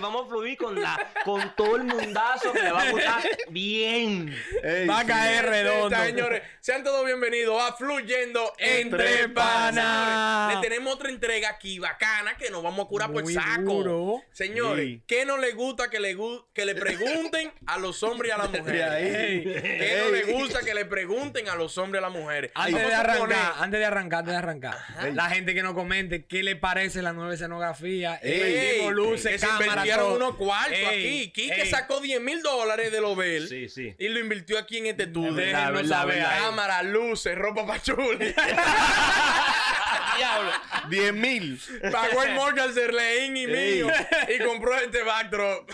vamos a fluir con la con todo el mundazo que le va a gustar bien. Ey, Va a sí. caer redondo. Señores, sean todos bienvenidos a Fluyendo Entre Entre Panas. Tenemos otra entrega aquí bacana que nos vamos a curar por Muy saco. duro. Señores, Sí. ¿qué no le gusta que le, gu- que le pregunten a los hombres y a las mujeres? ahí. ¿Qué no le gusta que le pregunten a los hombres y a las mujeres? Antes de arrancar, antes de arrancar, antes de arrancar. La gente que nos comente qué le parece la nueva escenografía. Ey, luces, que se cámara, invirtieron todo. unos cuartos Ey, aquí. Quique ey. sacó 10 mil dólares de Lobel Sí, sí. y lo invirtió aquí en este estudio. Cámara, luces, ropa pa' chuli. Diablo. 10 mil. Pagó el mortgage de Leín y mío y compró este backdrop.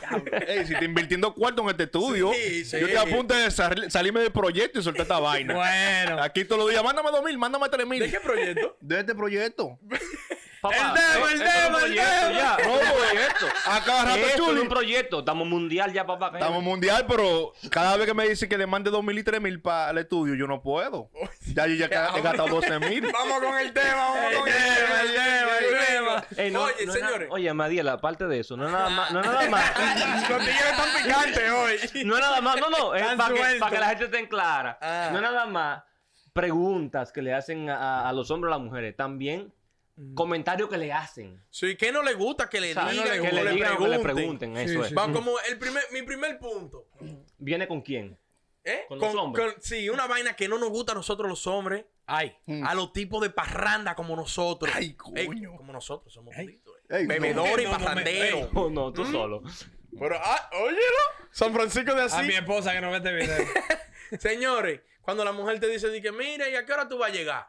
Ey, si te invirtiendo cuarto en este estudio, Sí, sí. yo te apunto de sal- salirme del proyecto y soltar esta vaina. Bueno. Aquí todos los días, mándame dos mil, mándame tres mil. ¿De qué proyecto? De este proyecto. Papá, El tema, el tema, el es un proyecto. A cada rato Esto es un proyecto, estamos mundial ya, papá. Estamos mundial, pero cada vez que me dicen que le mande dos mil y tres mil para el estudio, yo no puedo. Ya yo ya he gastado 12 mil. Vamos con el tema, vamos con el El tema. el tema, el tema. Ey, no- Oye, no señores. oye, Madiel, aparte de eso, no es nada más, no es nada más. Los tigres están picantes hoy. No es nada más, no, no, es para que, pa' que la gente esté clara. Ah. No es nada más preguntas que le hacen a, a los hombres o a las mujeres, también comentarios que le hacen. Sí, ¿qué no le gusta que le O sea, digan que o le le digan o que le pregunten? eso Sí, es. Va como el primer, mi primer punto. ¿Viene con quién? ¿Eh? Con los hombres. con- sí, una vaina que no nos gusta a nosotros los hombres. Ay. A los tipos de parranda como nosotros. Ay, coño. como nosotros somos no. Bebedores y No, no parranderos. No, no, tú solo. Pero, ah, óyelo. San Francisco de A Asís. mi esposa que no ve este video. Señores, cuando la mujer te dice, di que mira, ¿y a qué hora tú vas a llegar?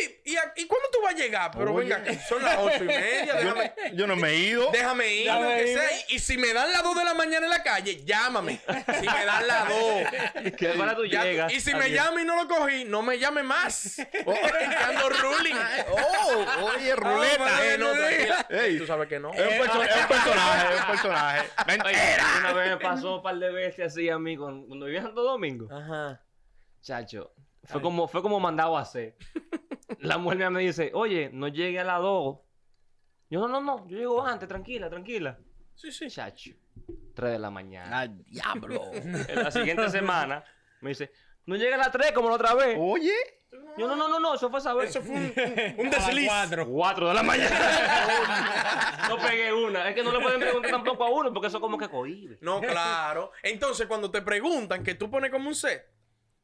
Ey, ¿y, a- ¿y cuándo tú vas a llegar? Pero Oye. venga, que son las ocho y media, Yo, déjame, yo no me he ido. déjame ir, Déjame lo que irme. sea. Y, y si me dan las dos de la mañana en la calle, llámame. Si me dan las dos. ahora tú Ya llegas. y si me llama y no lo cogí, no me llame más. Oh, ando ruling. Oh, oye, ruleta. Eh, no, tranquila. Ey. Tú sabes que no. Es un, perso- es un personaje, es un personaje. Oye, una vez me pasó un par de veces así a mí cuando vivía en Santo Domingo. Ajá. Chacho, fue como, fue como mandado a hacer. La mujer mía me dice, oye, no llegue a las 2. Yo, no, no, no, yo llego antes, tranquila, tranquila. Sí, sí. Chacho, 3 de la mañana. Al diablo. En la siguiente semana me dice, no llega a las 3 como la otra vez. Oye. Yo, no, no, no, no, eso fue saber. Eso fue un, un A desliz. cuatro. 4 de la mañana. no pegué una. Es que no le pueden preguntar tampoco a uno porque eso como que cohibe. No, claro. Entonces, cuando te preguntan que tú pones como un set,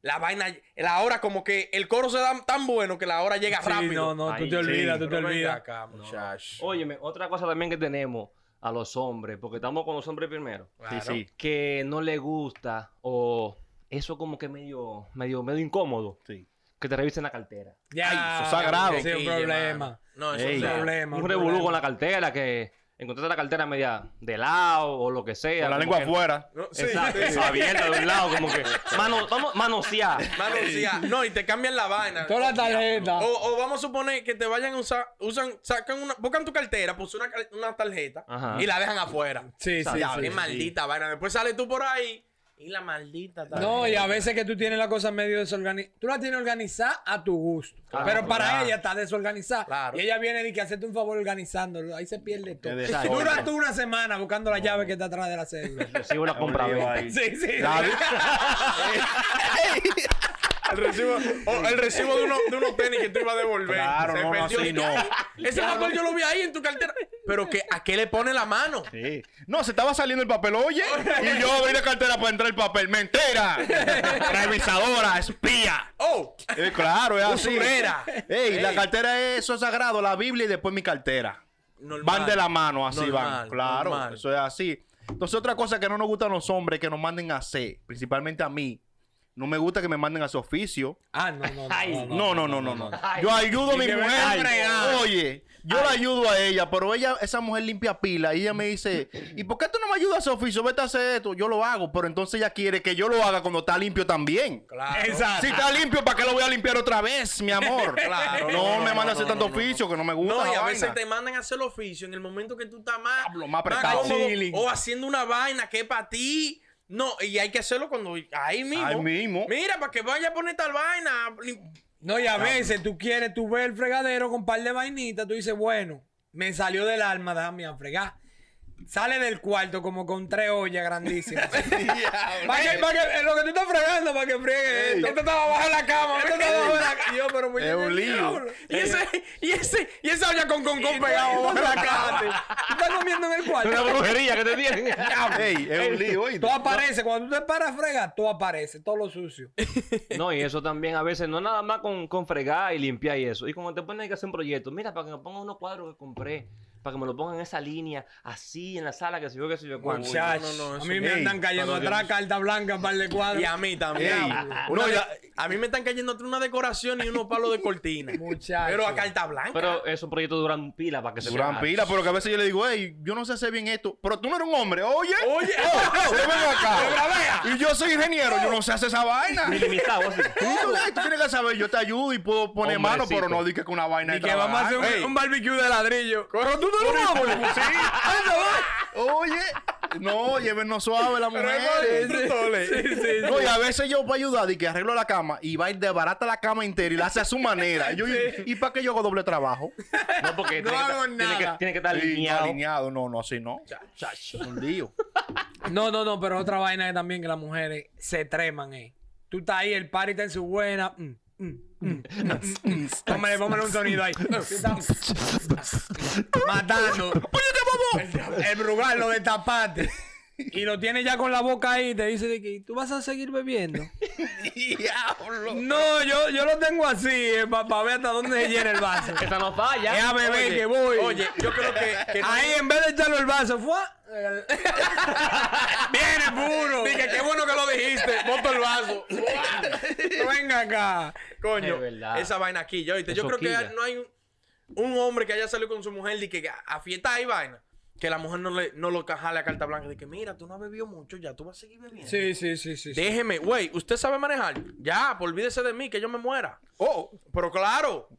la vaina, la hora como que el coro se da tan bueno que la hora llega Sí, rápido. no, no, tú te olvidas, sí. tú te olvidas. acá, muchacho. Óyeme, otra cosa también que tenemos a los hombres, porque estamos con los hombres primero. Claro. Sí, sí. que no le gusta o eso como que medio medio medio incómodo Sí. que te revisen la cartera. Ya. Ay, eso es sagrado. Sí, un problema. No, eso es Un problema. un revolú con la cartera que encontraste la cartera media de lado o lo que sea. Con la lengua afuera. No, sí, Exacto, sí. abierta de un lado, como que mano, vamos manosear. Mano, sí, ah, no, y te cambian la vaina. Toda la tarjeta. O, o vamos a suponer que te vayan a usar, usan, sacan una, buscan tu cartera, pues una, una tarjeta Ajá. y la dejan afuera. Sí, sí, Ya, sí. qué maldita vaina. Después sales tú por ahí y la maldita. No, y a veces que tú tienes la cosa medio desorganizada. Tú la tienes organizada a tu gusto. Claro, pero para claro. ella está desorganizada. Claro. Y ella viene y que hacerte un favor organizándolo. Ahí se pierde todo. Dura tú una semana buscando la llave que está atrás de la cédula. Recibo una compra ahí. sí, sí. La- El recibo, o el recibo de, uno- de unos tenis que tú ibas a devolver. Claro, no, no, así no. Ese papel yo lo vi ahí en tu cartera. Pero que, ¿a qué le pone la mano? Sí. No, se estaba saliendo el papel, oye. Y yo abrí la cartera para entrar el papel. ¡Mentira! Revisadora, espía. Oh, Eh, claro, es así. Usurera. Ey, la cartera es eso es sagrado, la Biblia y después mi cartera. normal. Van de la mano, así Normal, van. Claro, normal. eso es así. Entonces, otra cosa que no nos gustan los hombres que nos manden a hacer, principalmente a mí, no me gusta que me manden a su oficio. Ah, no, no, no. Ay, No, no, no, no, no. Ay. Yo ayudo a mi mujer. Oye, yo la ayudo a ella, pero ella, esa mujer limpia pila y ella me dice, ¿y por qué tú no me ayudas a su oficio? Vete a hacer esto. Yo lo hago, pero entonces ella quiere que yo lo haga cuando está limpio también. Claro. Exacto. Si está limpio, ¿para qué lo voy a limpiar otra vez, mi amor? Claro, No, no, me no, manda a no, hacer tanto no, no. oficio que no me gusta. No, y a veces vaina. te mandan a hacer el oficio en el momento que tú estás más, Diablo, más apretado. cómodo, Chilling. o haciendo una vaina que es para ti. No, y hay que hacerlo cuando ahí mismo. Ahí mismo. Mira, para que vaya a poner tal vaina. No, y a veces tú quieres, tú ves el fregadero con un par de vainitas, tú dices, bueno, me salió del alma, déjame a fregar. Sale del cuarto como con tres ollas grandísimas. para que, para que, en lo que tú estás fregando, para que friegue esto. Esto estaba bajo la cama, esto estaba bajo la cama. Yo, pero muy Es un lío. Y ese, y ese, y esa olla con con con pegado bajo la cara. Tú estás comiendo en el Una cuarto. brujería que te tienen. Ey, es un lío. Todo aparece, cuando tú te paras a fregar, todo aparece, todo lo sucio. No, y eso también a veces, no nada más con, con fregar y limpiar y eso. Y como te ponen que hacer un proyecto, mira, para que me pongan unos cuadros que compré, para que me lo pongan en esa línea, así en la sala, que se yo, que se yo cuánto. Muchachos, no, no, a mí me Ey, andan cayendo atrás carta blanca, par de cuadros. Y a mí también. No, ya- a mí me están cayendo una decoración y unos palos de cortina. Muchacho. Pero a carta blanca. Pero esos proyectos duran pila para que se Duran pila, pero que a veces yo le digo, hey, yo no sé hacer bien esto. Pero tú no eres un hombre, oye. Oye, oh, ven acá. Y yo soy ingeniero, yo no sé hacer esa vaina. Ilimitado así. Tú, tienes que saber, yo te ayudo y puedo poner mano, pero no digas que una vaina Y que vamos a hacer un barbecue de ladrillo. Pero tú no eres un hombre. Sí. Oye, no, llévenos suave la mujer. No, y a veces yo para ayudar y que arreglo la cama y va y desbarata la cama entera y la hace a su manera. Y, yo, ¿y para qué yo hago doble trabajo? No, porque No tiene, que, tiene, nada. tiene que estar alineado. alineado, no, no, así no. Un lío. No, no, no, pero otra vaina que también que las mujeres se treman, eh. Tú estás ahí, el party está en su buena. mm. Póngale, póngale un sonido ahí. Tú estás matando. El, el brugal lo destapaste. Y lo tiene ya con la boca ahí y te dice de que tú vas a seguir bebiendo. Diablo. No, yo, yo lo tengo así, para ver hasta dónde se llena el vaso. Esta no falla. Es a beber Oye, que voy. Oye, yo creo que, que no- Ahí en vez de echarlo el vaso, fue. Viene puro. Dije, qué bueno que lo dijiste. Boto el vaso. Venga acá. Coño, Es esa vaina aquí, yo, ¿oíste? yo creo que no hay un, un hombre que haya salido con su mujer y que a, a fiesta y vaina. Que la mujer no, le, no lo cajale a carta blanca. De que, mira, tú no has bebido mucho, ya tú vas a seguir bebiendo. Sí, sí, sí, sí. Déjeme, güey, ¿usted sabe manejar? Ya, pues olvídese de mí, que yo me muera. Oh, pero claro.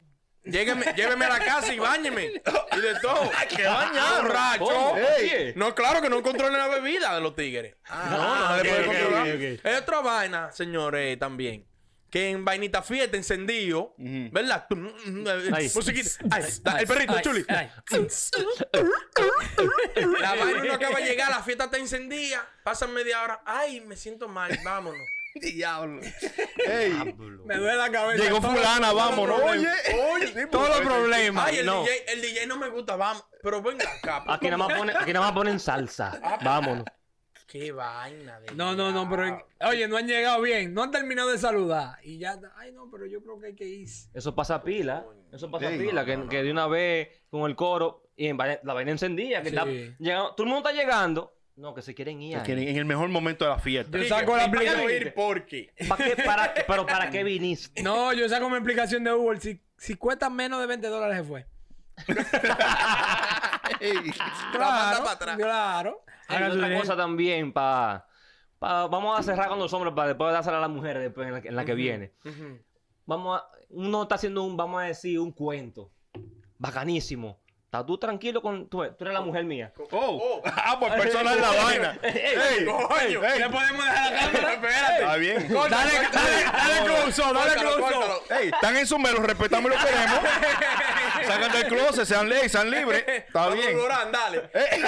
Llégueme, lléveme a la casa y bañeme. Y de todo. ¡Qué bañado, borracho! ¿Qué? No, claro que no controlen la bebida de los tigres. no, no se le puede controlar. Es otra vaina, señores, también. Que en vainita fiesta encendido, ¿verdad? Mm, eh, Ay. Musiquita. Ay, el perrito, Ay, chuli. La vaina no acaba de llegar, la fiesta está encendida. Pasan media hora. Ay, me siento mal, vámonos. Diablo. Ey, Me duele la cabeza. llegó Todo- fulana, vámonos. Oye, oye. Todos los problemas. Ay, el, no. DJ, el DJ no me gusta, vamos. Pero venga acá. Aquí nada, más ponen, aquí nada más ponen salsa. Vámonos. Qué vaina de. No, no, no, pero oye, no han llegado bien, no han terminado de saludar y ya, ay no, pero yo creo que hay que ir. Eso pasa pila. Eso pasa pila. no, que, no, no. que de una vez con el coro y en vaina- la vaina encendida. Que Sí. está llegando- todo el mundo está llegando. No, que se quieren ir. Que En el mejor momento de la fiesta. Yo saco la aplicación. ir porque. ¿Para qué? Para, pero ¿para qué viniste? No, yo saco mi explicación de Uber, si, si cuesta menos de 20 dólares se fue. Claro, para atrás. claro. Otra cosa también para... vamos a cerrar con los hombres para después dársela a las mujeres después en la, que- en la que viene. Vamos a... Uno está haciendo un, vamos a decir, un cuento. Bacanísimo. ¿Estás tú tranquilo con... Tú, tú eres la mujer mía. Oh, ah, pues personal la vaina. Ey, Coño. ey, ¿Le podemos dejar la cámara? Espérate. Está bien. Dale, dale, dale close dale close. Ey, están en su mero, respetamos lo que queremos. Sacan del closet, sean ley, sean libres. Está bien. Dale. Ey,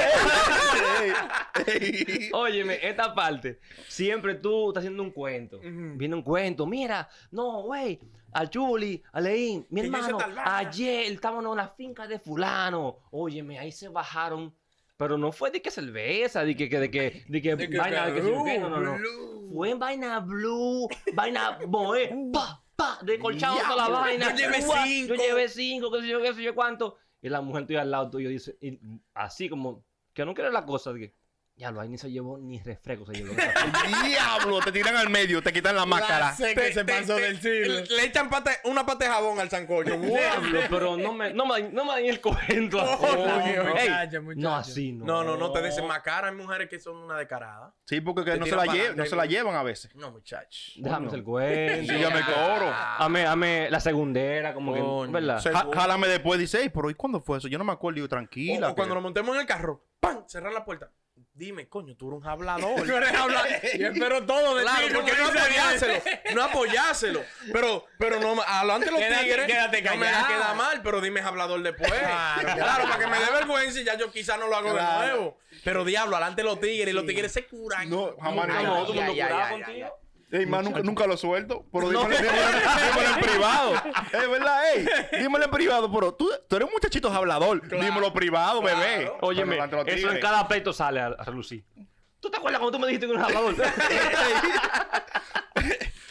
ey, ey. Óyeme, esta parte, siempre tú estás haciendo un cuento. Viene un cuento, mira, no, güey, al Chuli, a Leín, mi hermano, ayer estábamos en la finca de fulano. Óyeme, ahí se bajaron. Pero no fue de que cerveza, de que, de que, de que, De que vaina, de que, no, no, no. blue. Fue en vaina blue, vaina boe, pa, pa, de colchado toda la vaina. Yo llevé cinco. Yo llevé cinco, qué sé yo, qué sé yo cuánto. Y la mujer tuya al lado tuyo dice, y así como, que no quiere la cosa, de que, Ya lo ahí ni se llevó ni refresco se llevó. Diablo, te tiran al medio, te quitan la máscara. sé que se pasó del siglo. Le echan pate- una pata de jabón al sancocho. Diablo, pero no me, no me, no me el cuento. Muchacho, muchacho. no así, no. No, no, no te desenmascaran. Hay mujeres que son una descarada. Sí, porque que no se, la para lle- adelante, no se la ¿no? llevan a veces. No, muchachos. Déjame hacer el cuento. Dígame que oro. Ame, ame la segundera, como Coño. que, ¿verdad? Ja- Jálame después, dice, "Ey, pero ¿y cuándo fue eso? Yo no me acuerdo. Y yo, O, tranquila. o cuando nos montemos en el carro, ¡pam! Cerrar la puerta. Dime, coño, tú eres un hablador. Tú eres. Yo espero todo de Claro, ti. porque no apoyárselo, no apoyárselo. Pero, pero no, adelante los Quédate- tigres. quédate no me callado. queda mal, pero dime hablador después. Claro, Claro, para que me dé vergüenza y ya yo quizás no lo hago Claro. de nuevo. Pero diablo, adelante los tigres y los tigres se curan. No, jamás No, ay, curado ay, contigo. Ey, man, nunca, nunca lo suelto. Pero dímelo, dímelo- dímelo en privado. Es verdad, ey. Dímelo en privado. Pero tú, tú eres un muchachito hablador. Dímelo privado, bebé. Claro. Óyeme, eso en cada pleito sale a, a relucir. ¿Tú te acuerdas cuando tú me dijiste que eres hablador?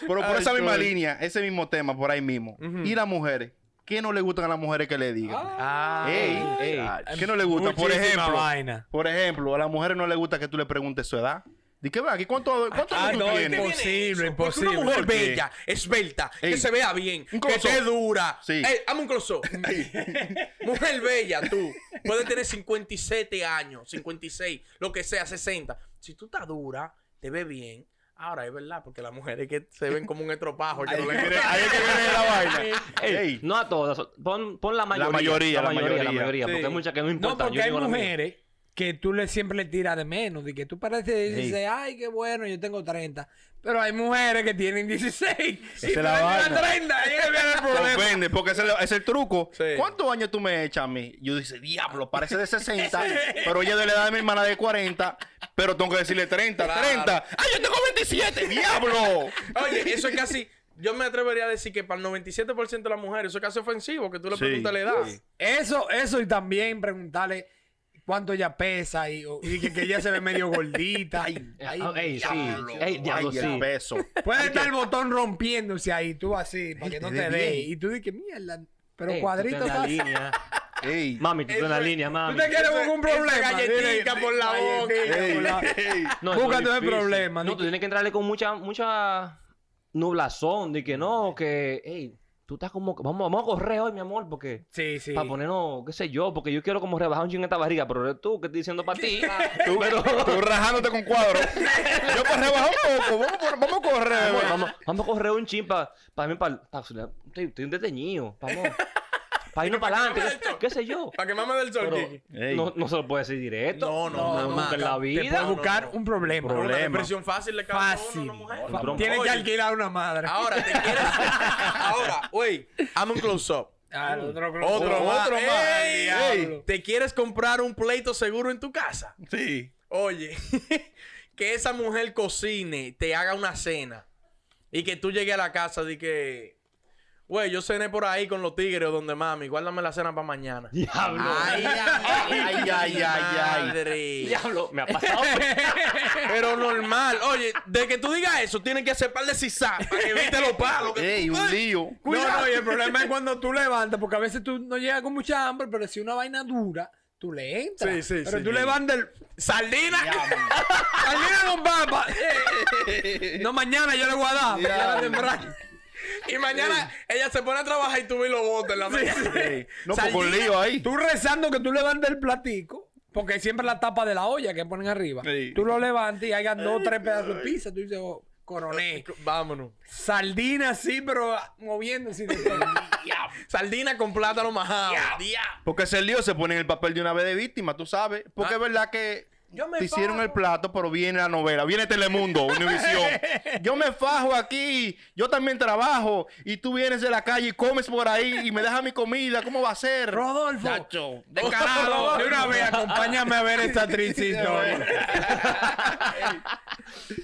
Pero por Ay, esa misma línea, ese mismo tema, por ahí mismo. Y las mujeres. ¿Qué no le gustan a las mujeres que le digan? Ah, Ey, ey. ¿Qué no le gusta? Por ejemplo, vaina. por ejemplo, a las mujeres no le gusta que tú le preguntes su edad. Di que va, aquí cuánto, cuánto Ah, no, tienes? imposible. Porque imposible. una mujer ¿Por qué? bella, esbelta, que Ey. se vea bien, que esté dura. Sí. Ey, hazme un close Mujer bella, tú. Puedes tener 57 años, 56, lo que sea, 60. Si tú estás dura, te ves bien. Ahora es verdad, porque las mujeres que se ven como un estropajo. que no le- Ahí es que viene la vaina. Ey, Ey. No a todas. Pon, pon la mayoría. mayoría, la La mayoría. mayoría. Sí. Porque hay muchas que no No, importan. porque Yo hay la mujeres que tú le siempre le tiras de menos. De que tú pareces y dices, ay, qué bueno, yo tengo 30. Pero hay mujeres que tienen 16 y tú la tiras vaina. 30. Ahí es que viene el Te problema. ofende, porque ese es el- es el truco. Sí. ¿Cuántos años tú me echas a mí? Yo dice, diablo, parece de 60, pero ella es de la edad de mi hermana de 40, pero tengo que decirle 30, Claro. 30. ¡Ay, yo tengo 27! ¡Diablo! Oye, eso es casi. Yo me atrevería a decir que para el 97% de las mujeres eso es casi ofensivo, que tú le Sí. preguntas la edad. Sí. Eso, eso y también preguntarle cuánto ella pesa y, y que, que ella se ve medio gordita. Eh, ah, Ey, sí. Ey, Ay, diablo, el sí. peso. Puede estar el botón rompiéndose ahí, tú así, para que no te te ve dé. bien. Y tú dices, mierda, pero Ey, tú cuadrito línea. Ey. Mami, tú estás en la línea, ¿Tú mami. te quieres con un Esa problema? galletica por la boca. No, Búscate el problema. No, tú tienes que entrarle con mucha, mucha nublazón de que no, que, ey, tú estás como, vamos, vamos a correr hoy, mi amor, porque, Sí, sí. para ponernos, qué sé yo, porque yo quiero como rebajar un chingo esta barriga, pero eres tú que estoy diciendo para ti. Tú, tú rajándote con cuadros. Yo para rebajar un poco. Vamos, vamos a correr, Vamos, vamos, vamos a correr un chin para mí, para, estoy, estoy detenido, vamos, para irnos para adelante, qué, sé yo. Para que mame del sol, Pero Kiki. Ey. no, no se lo puede decir directo. No, no, No, jamás. nunca en la Te vida. puede buscar no, no. un problema. Problema. Una depresión fácil le a uno a Fácil. una mujer. Fa- Tienes que Oye. alquilar una madre. Ahora, te quieres. Ahora, güey, hazme un close-up. Ah, otro, Otro, más. otro más. Ey, Diablo. ¿Te quieres comprar un pleito seguro en tu casa? Sí. Oye, que esa mujer cocine, te haga una cena y que tú llegues a la casa y que, güey, yo cené por ahí con los tigres o donde mami, guárdame la cena para mañana. Diablo. Ay, ay, Ay, ay, ay. Diablo, me ha pasado. Pero normal. Oye, de que tú digas eso, tienes que hacer par de sisá para que evite los palos. Ey, un Ay, lío. No, no, y el problema es cuando tú levantas, porque a veces tú no llegas con mucha hambre, pero si una vaina dura, tú le entras. Sí, sí, pero sí. tú levantas el... ¡Sardina! ¡Sardina con papa! no, mañana yo le voy a dar, temprano. Y mañana ella se pone a trabajar y tú ves los botes en la mesa. No, pues con Sardina. lío ahí. Tú rezando que tú levantes el platico, porque siempre la tapa de la olla que ponen arriba. Sí. Tú lo levantas y hagas dos o tres pedazos de pizza. Tú dices, oh, coroné. Vámonos. Sardina sí, pero moviéndose. Sardina con plátano majado. Porque ese lío se pone en el papel de una vez de víctima, tú sabes. Porque Ah. es verdad que Yo me te hicieron el plato, pero viene la novela, viene Telemundo, Univisión. yo me fajo aquí, yo también trabajo, y tú vienes de la calle y comes por ahí y me dejas mi comida, ¿cómo va a ser? Rodolfo. Chacho, Descarado. De una vez, acompáñame a ver esta triste historia.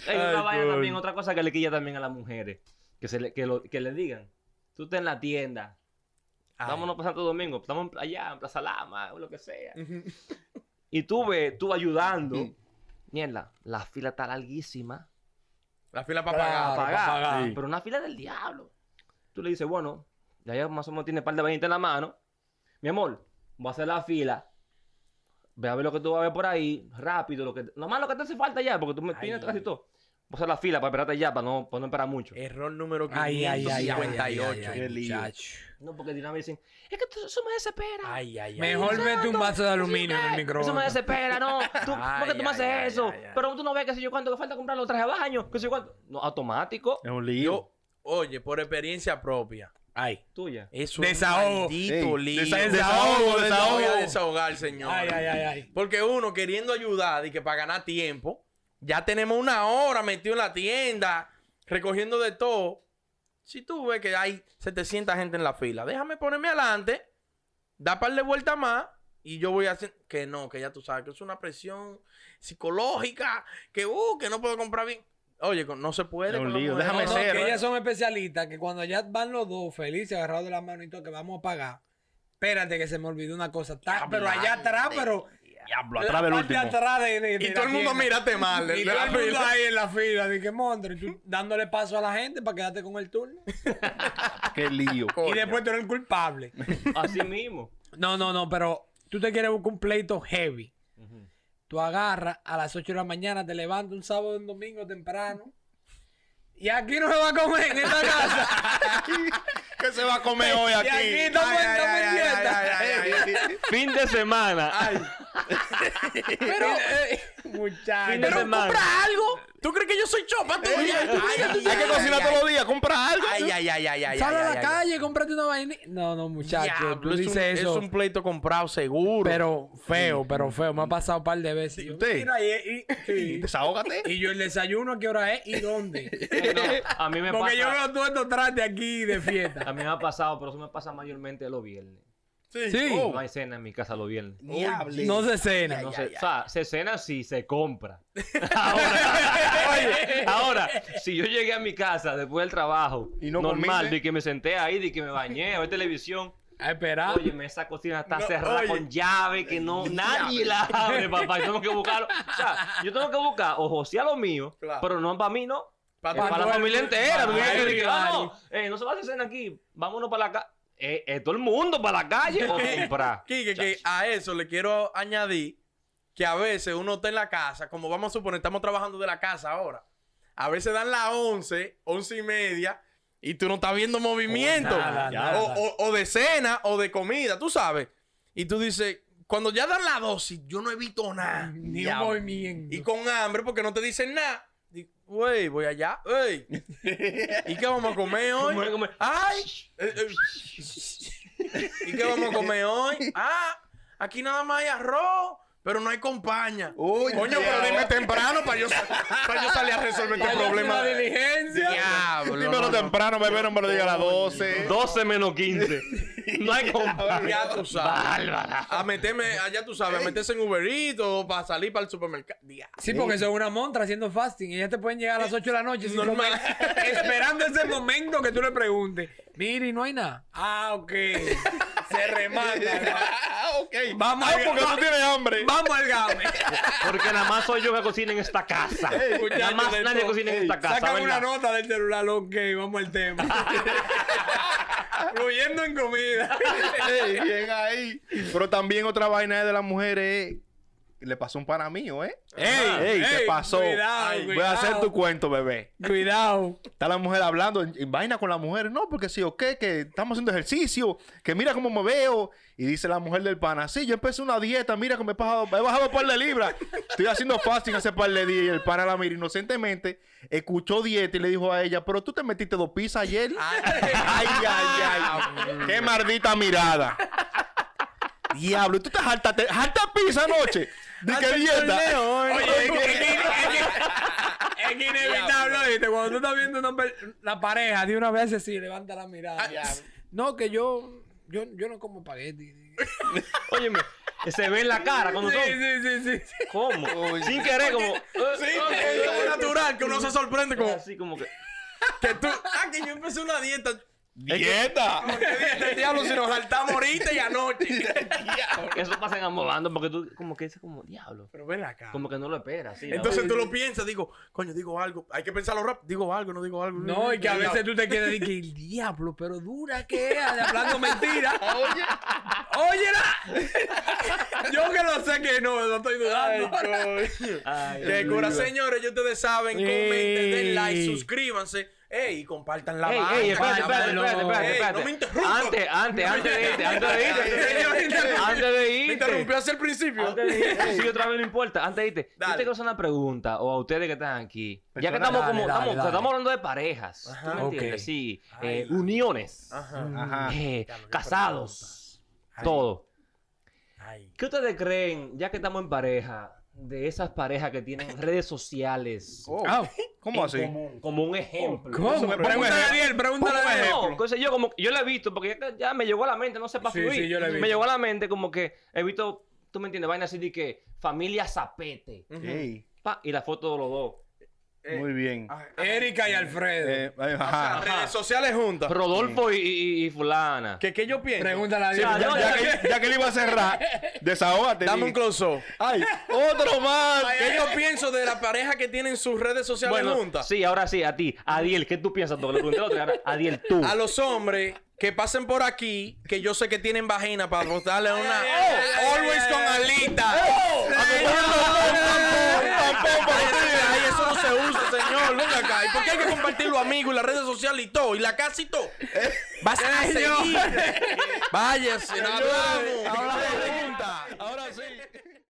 Hay Ay, vaina coño. también, otra cosa que le quilla también a las mujeres. Que, se le, que, lo- que le digan, tú estás en la tienda, vámonos para Santo Domingo, estamos allá en Plaza Lama, o lo que sea. Y tú ves, tú ayudando, mierda, la fila está larguísima, La fila para pagar. pa' pagar, pagar. pero una fila del diablo. Tú le dices, bueno, ya ya más o menos tiene par de 20 en la mano, mi amor, voy a hacer la fila, Ve a ver lo que tú vas a ver por ahí, rápido, lo que, nomás lo que te hace falta ya, porque tú me tienes casi todo. Voy a hacer la fila para esperarte ya, para no, para no esperar mucho. Error número Ay, ay, ay, ay, ay, 558. ay, ay, Qué lío. No, porque vez dicen, es que tú- eso me desespera. Ay, ay, ay. Mejor vete un vaso de aluminio en el Eso me desespera, no. Tú, Ay, ¿Por qué tú me haces ay, eso? ay, ay. Pero tú no ves que si yo cuánto que falta comprar los trajes de baño, que si yo cuánto. No, automático. Es un lío. Yo, oye, por experiencia propia. Ay. Tuya. Eso Desahogo. es un maldito Ey, lío. desa- Desahogo, Me desahogo. voy a desahogar, señor. Ay, ay, ay, ay. Porque uno queriendo ayudar y que para ganar tiempo, ya tenemos una hora metido en la tienda, recogiendo de todo. Si tú ves que hay 700 gente en la fila, déjame ponerme adelante, da par de vueltas más y yo voy a hacer... Que no, que ya tú sabes que es una presión psicológica, que, uh, que no puedo comprar bien. Oye, no se puede. Con lío, déjame No, no, ser, que ellas son especialistas, que cuando ya van los dos felices, agarrados de la mano y todo, que vamos a pagar. Espérate que se me olvidó una cosa. Está- pero allá atrás, pero... Diablo, atrás del último. atrás de, de- de Y todo el mundo tienda. mírate mal. de- Y todo la el mundo fila. ahí en la fila. Dije, monstruo, y tú dándole paso a la gente para quedarte con el turno. Qué lío. Y Coño. después tú eres el culpable. Así mismo. No, no, no, pero tú te quieres buscar un pleito heavy. Tú agarras a las 8 de la mañana, te levantas un sábado o un domingo temprano. Y aquí no se va a comer en esta casa. ¿Qué se va a comer hoy y aquí? aquí estamos en dieta. Fin de semana. Pero, eh, muchacho. Fin de Pero compra algo. ¿Tú crees que yo soy chopa tuya? Hay que cocinar todos los días, compra algo. Ay, ay, ay, ay, ay. Sal a la ay, ay. calle, cómprate una vaina. No, no, muchacho. Diablo, tú es un- dices eso. Es un pleito comprado seguro. Pero feo, pero feo. Me ha pasado un par de veces. Yo, ¿Usted? mira, y, y- sí. Desahógate. Y yo el desayuno, ¿a qué hora es? ¿Y dónde? No, a mí me Porque yo veo todo esto atrás de aquí de fiesta. A mí me ha pasado, pero eso me pasa mayormente los viernes. Sí. No hay cena en mi casa los viernes. No se cena. No o sea, se cena si se compra. Ahora, oye, ahora, si yo llegué a mi casa después del trabajo, Y no normal, comiste. de que me senté ahí, de que me bañé a ver televisión, A esperar. oye, esa cocina está No, cerrada oye. con llave, que no, nadie la abre, papá, y tengo que buscarlo. O sea, yo tengo que buscar, o José a lo mío, Claro. pero no para mí, no. Pa' para la familia entera. No ah, eh, no se va a hacer cena aquí, vámonos para la calle. Eh, eh, todo el mundo para la calle o comprar. Quique, que a eso le quiero añadir que a veces uno está en la casa, como vamos a suponer, estamos trabajando de la casa ahora. A veces dan las 11, 11 y media, y tú no estás viendo movimiento. nada, o, nada. o- o de cena o de comida, tú sabes. Y tú dices, cuando ya dan la dosis, yo no he visto nada. Ni un movimiento. Y con hambre porque no te dicen nada. Güey, voy allá. Ey. ¿Y qué vamos a comer hoy? Ay. ¿Y qué vamos a comer hoy? Ah, aquí nada más hay arroz, pero no hay compañía. Uy, Coño, pero dime temprano para yo, para yo salir a resolver este problema. La diligencia. Diablo. Dímelo no, no. temprano, bebé, no me lo diga a las 12. 12 menos 15. No hay compra. Ya tú sabes. A meterme, allá tú sabes, a meterse en Uber Eats o para salir para el supermercado. Diablo. Sí, porque son una montra haciendo fasting. Ellas te pueden llegar a las 8 de la noche sin Normal. comer, esperando ese momento que tú le preguntes. Mira, y no hay nada. Ah, ok. Se remata. Ah, ok. Vamos ah, al- porque tú tienes hambre. Vamos al game. Porque nada más soy yo que cocina en esta casa. nada más nadie cocina en esta casa. Sacan una nota del celular. Ok, vamos al tema. Fluyendo en comida. Ey, bien ahí. Pero también otra vaina es de las mujeres. Le pasó un pana mío, ¿eh? Ey, Ey, ¿qué pasó? cuidado, Ay, Voy a cuidado. hacer tu cuento, bebé. Cuidado. Está la mujer hablando en, en vaina con la mujer. No, porque sí o qué, que estamos haciendo ejercicio, que mira cómo me veo. Y dice la mujer del pana, sí, yo empecé una dieta, mira que me he bajado, he bajado un par de libras. Estoy haciendo fasting hace par de días. Y el pana la mira inocentemente, escuchó dieta y le dijo a ella, pero tú te metiste dos pizzas ayer. Ay, ay, ay. Qué maldita mirada. Diablo, ¿y tú te jaltaste, jalta pizza anoche? ¿De qué dieta? Oye, es que, que- inevitable, ¿viste? Cuando tú estás viendo una la pareja, de una vez sí levanta la mirada. No, que yo, yo, yo no como espagueti. Óyeme, se ve en la cara cuando Sí, son. sí, sí, sí. ¿Cómo? Sin querer, como. Sí, es como natural que uno se sorprende como Así como que. que tú, ah, que yo empecé una dieta. ¡Dieta! El diablo si nos saltamos ahorita y anoche. Eso pasa en ambos bandos porque tú como que dices como diablo. Pero ven acá. Como que no lo esperas. sí, Entonces tú lo piensas, digo, coño, digo algo. Hay que pensarlo rápido. Digo algo, no digo algo. No, y que a veces tú te quedas y que el diablo, pero dura que es, hablando mentira. Oye. ¡Óyela! Yo que lo sé que no, no estoy dudando. Ay, Que Dios cura, señores, ya ustedes saben, comenten, den like, suscríbanse. Ey, y compartan la Ey, vaina. ey, espérate, espérate, espérate, espérate, espérate. no me interrumpa. Antes, antes, antes de irte, antes de irte, antes de Me irte. interrumpió hacia el principio. Antes de irte, sí, otra vez no importa. Antes de irte, yo te quiero hacer una pregunta, o a ustedes que están aquí. Ya que estamos Dale, como, dale, estamos, dale. estamos hablando de parejas. Ajá. ¿Tú me entiendes? Sí. Ay, eh, uniones. Ajá. Ajá. eh, casados. Ay. Todo. Ay. ¿Qué ustedes creen, ya que estamos en pareja, de esas parejas que tienen redes sociales? Oh, Ah, ¿Cómo en así? común, como un ejemplo. ¿Cómo? Pregúntale a Ariel, pregúntale a Ariel. No, cosa yo como yo lo he visto porque ya, ya me llegó a la mente, no sé para Sí, fluir. sí, yo lo he visto. Me llegó a la mente como que he visto, tú me entiendes, vaina así de que familia Zapete. Ey, Pa, y la foto de los dos. Muy bien. Erika y Alfredo. Eh, ay, Las ajá. redes sociales juntas. Rodolfo y, y- y fulana. ¿Qué, ¿Qué yo pienso? Pregúntale a Sí, Ariel. ya, no, ya ya- que, ya que le iba a cerrar, desahógate. Dame un close-up. ¡Ay! ¡Otro más! ¿Qué yo pienso de la pareja que tienen sus redes sociales Bueno, juntas? sí, ahora sí, a ti. Adiel, ¿qué tú piensas? Porque le pregunté otro, ahora, Adiel, tú. A los hombres que pasen por aquí, que yo sé que tienen vagina para botarle una. ay, always ay, con alita. porque hay que compartirlo amigos y las redes sociales y todo, y la casa y todo. Eh, Vas a seguir. Váyase, hablamos. Ahora sí.